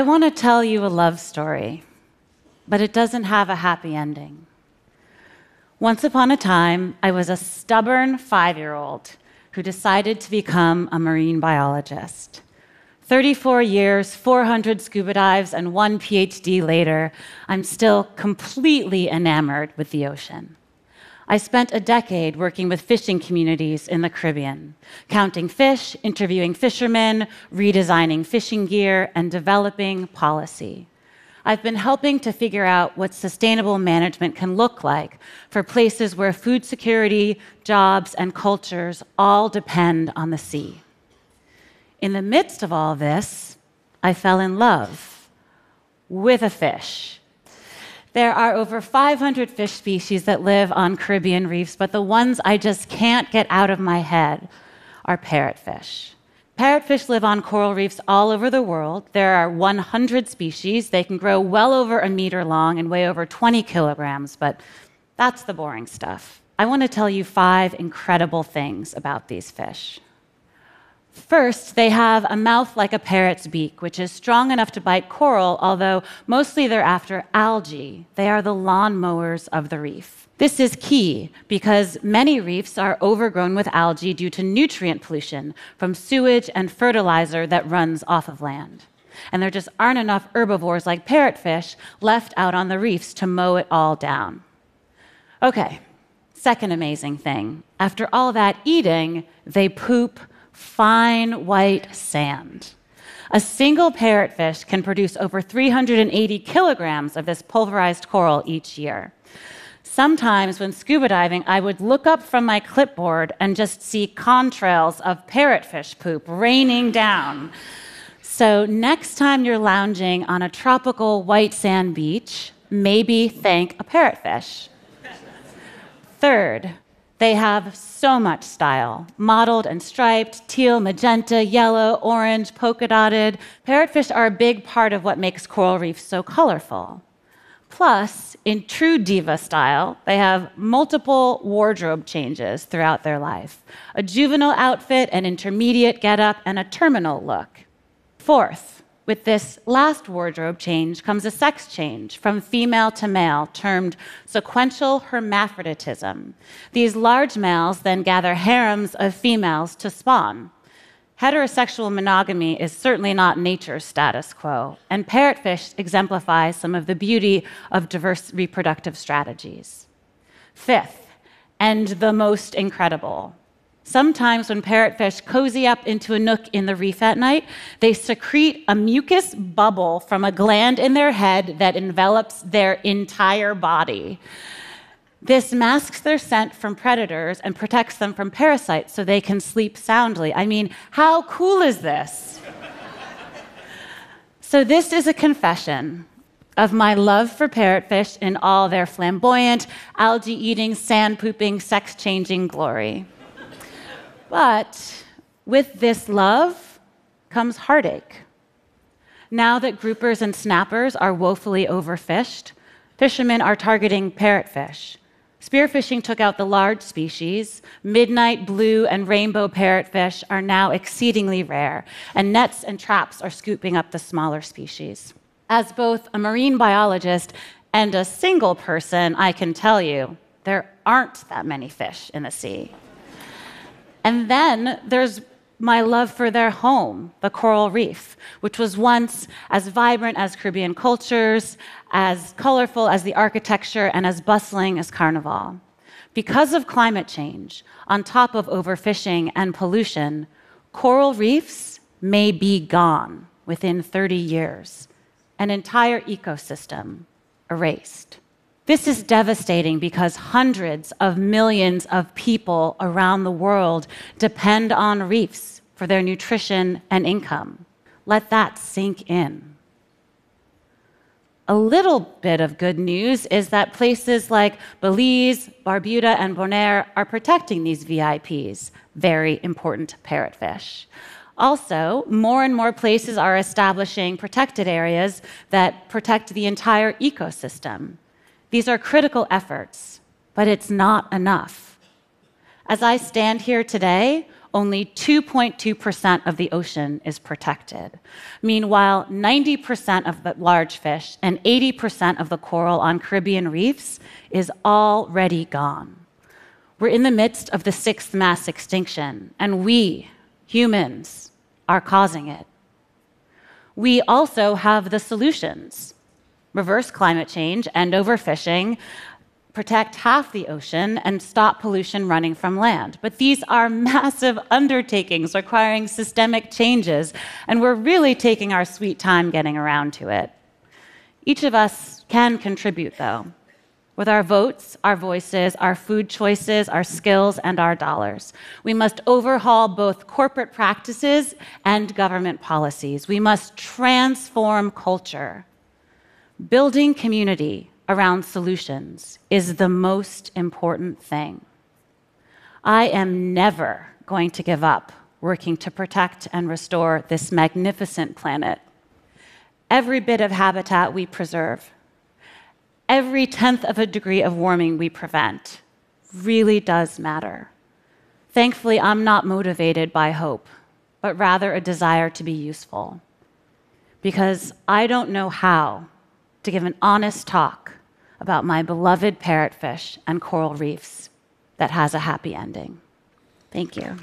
I want to tell you a love story, but it doesn't have a happy ending. Once upon a time, I was a stubborn five year old who decided to become a marine biologist. 34 years, 400 scuba dives, and one PhD later, I'm still completely enamored with the ocean. I spent a decade working with fishing communities in the Caribbean, counting fish, interviewing fishermen, redesigning fishing gear, and developing policy. I've been helping to figure out what sustainable management can look like for places where food security, jobs, and cultures all depend on the sea. In the midst of all this, I fell in love with a fish there are over 500 fish species that live on Caribbean reefs, but the ones I just can't get out of my head are parrotfish. Parrotfish live on coral reefs all over the world. There are 100 species. They can grow well over a meter long and weigh over 20 kilograms, but that's the boring stuff. I want to tell you five incredible things about these fish. First, they have a mouth like a parrot's beak, which is strong enough to bite coral, although mostly they're after algae. They are the lawnmowers of the reef. This is key because many reefs are overgrown with algae due to nutrient pollution from sewage and fertilizer that runs off of land. And there just aren't enough herbivores like parrotfish left out on the reefs to mow it all down. Okay, second amazing thing. After all that eating, they poop fine white sand. A single parrotfish can produce over 380 kilograms of this pulverized coral each year. Sometimes, when scuba diving, I would look up from my clipboard and just see contrails of parrotfish poop raining down. So, next time you're lounging on a tropical white sand beach, maybe thank a parrotfish. Third, they have so much style mottled and striped, teal, magenta, yellow, orange, polka dotted. Parrotfish are a big part of what makes coral reefs so colorful. Plus, in true diva style, they have multiple wardrobe changes throughout their life a juvenile outfit, an intermediate getup, and a terminal look. Fourth, with this last wardrobe change comes a sex change from female to male, termed sequential hermaphroditism. These large males then gather harems of females to spawn. Heterosexual monogamy is certainly not nature's status quo, and parrotfish exemplify some of the beauty of diverse reproductive strategies. Fifth, and the most incredible, Sometimes, when parrotfish cozy up into a nook in the reef at night, they secrete a mucus bubble from a gland in their head that envelops their entire body. This masks their scent from predators and protects them from parasites so they can sleep soundly. I mean, how cool is this? so, this is a confession of my love for parrotfish in all their flamboyant, algae eating, sand pooping, sex changing glory. But with this love comes heartache. Now that groupers and snappers are woefully overfished, fishermen are targeting parrotfish. Spearfishing took out the large species. Midnight blue and rainbow parrotfish are now exceedingly rare, and nets and traps are scooping up the smaller species. As both a marine biologist and a single person, I can tell you there aren't that many fish in the sea. And then there's my love for their home, the coral reef, which was once as vibrant as Caribbean cultures, as colorful as the architecture, and as bustling as Carnival. Because of climate change, on top of overfishing and pollution, coral reefs may be gone within 30 years, an entire ecosystem erased. This is devastating because hundreds of millions of people around the world depend on reefs for their nutrition and income. Let that sink in. A little bit of good news is that places like Belize, Barbuda, and Bonaire are protecting these VIPs, very important parrotfish. Also, more and more places are establishing protected areas that protect the entire ecosystem. These are critical efforts, but it's not enough. As I stand here today, only 2.2% of the ocean is protected. Meanwhile, 90% of the large fish and 80% of the coral on Caribbean reefs is already gone. We're in the midst of the sixth mass extinction, and we, humans, are causing it. We also have the solutions reverse climate change, end overfishing, protect half the ocean, and stop pollution running from land. But these are massive undertakings requiring systemic changes, and we're really taking our sweet time getting around to it. Each of us can contribute, though, with our votes, our voices, our food choices, our skills, and our dollars. We must overhaul both corporate practices and government policies. We must transform culture. Building community around solutions is the most important thing. I am never going to give up working to protect and restore this magnificent planet. Every bit of habitat we preserve, every tenth of a degree of warming we prevent, really does matter. Thankfully, I'm not motivated by hope, but rather a desire to be useful. Because I don't know how to give an honest talk about my beloved parrotfish and coral reefs that has a happy ending. Thank you.